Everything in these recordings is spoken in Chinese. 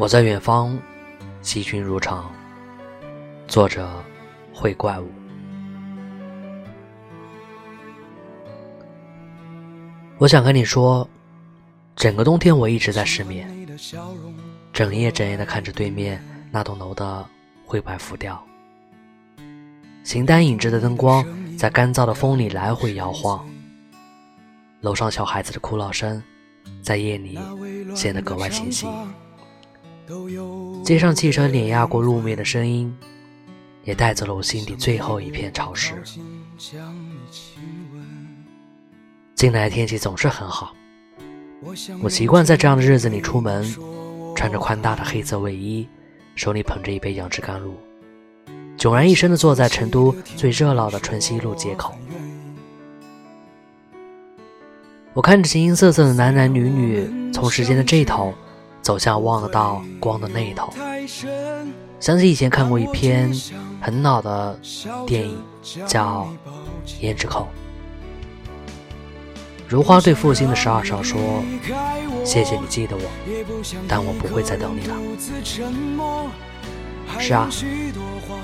我在远方，惜君如常。作者：会怪物。我想跟你说，整个冬天我一直在失眠，整夜整夜的看着对面那栋楼的灰白浮雕，形单影只的灯光在干燥的风里来回摇晃，楼上小孩子的哭闹声在夜里显得格外清晰，街上汽车碾压过路面的声音，也带走了我心底最后一片潮湿。近来天气总是很好，我习惯在这样的日子里出门，穿着宽大的黑色卫衣，手里捧着一杯杨枝甘露，迥然一身的坐在成都最热闹的春熙路街口。我看着形形色色的男男女女从时间的这头走向望得到光的那一头，想起以前看过一篇很老的电影，叫《胭脂扣》。如花对负心的十二少说：“谢谢你记得我，但我不会再等你了。”是啊，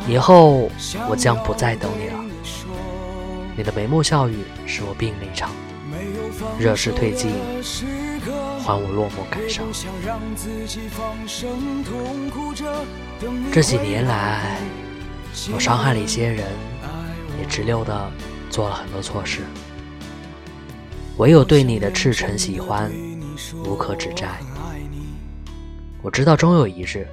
以后我将不再等你了。你的眉目笑语使我病了一场，热势退尽，还我落寞感伤。这几年来，我伤害了一些人，也直溜的做了很多错事。唯有对你的赤诚喜欢，无可指摘。我知道终有一日，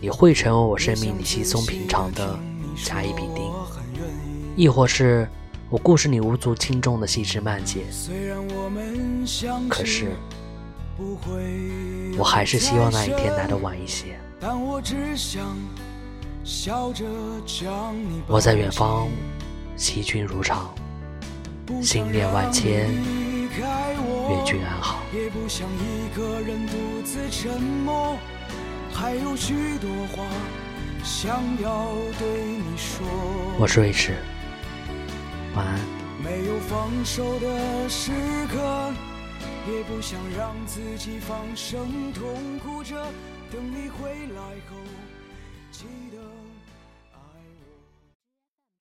你会成为我生命里稀松平常的甲乙丙丁，亦或是我故事里无足轻重的细枝蔓节。可是，我还是希望那一天来的晚一些。我在远方，惜君如常。心念万千，愿君安好。也不想一个人独自沉默，还有许多话想要对你说。我是瑞驰，晚安。没有放手的时刻，也不想让自己放声痛哭着，等你回来后。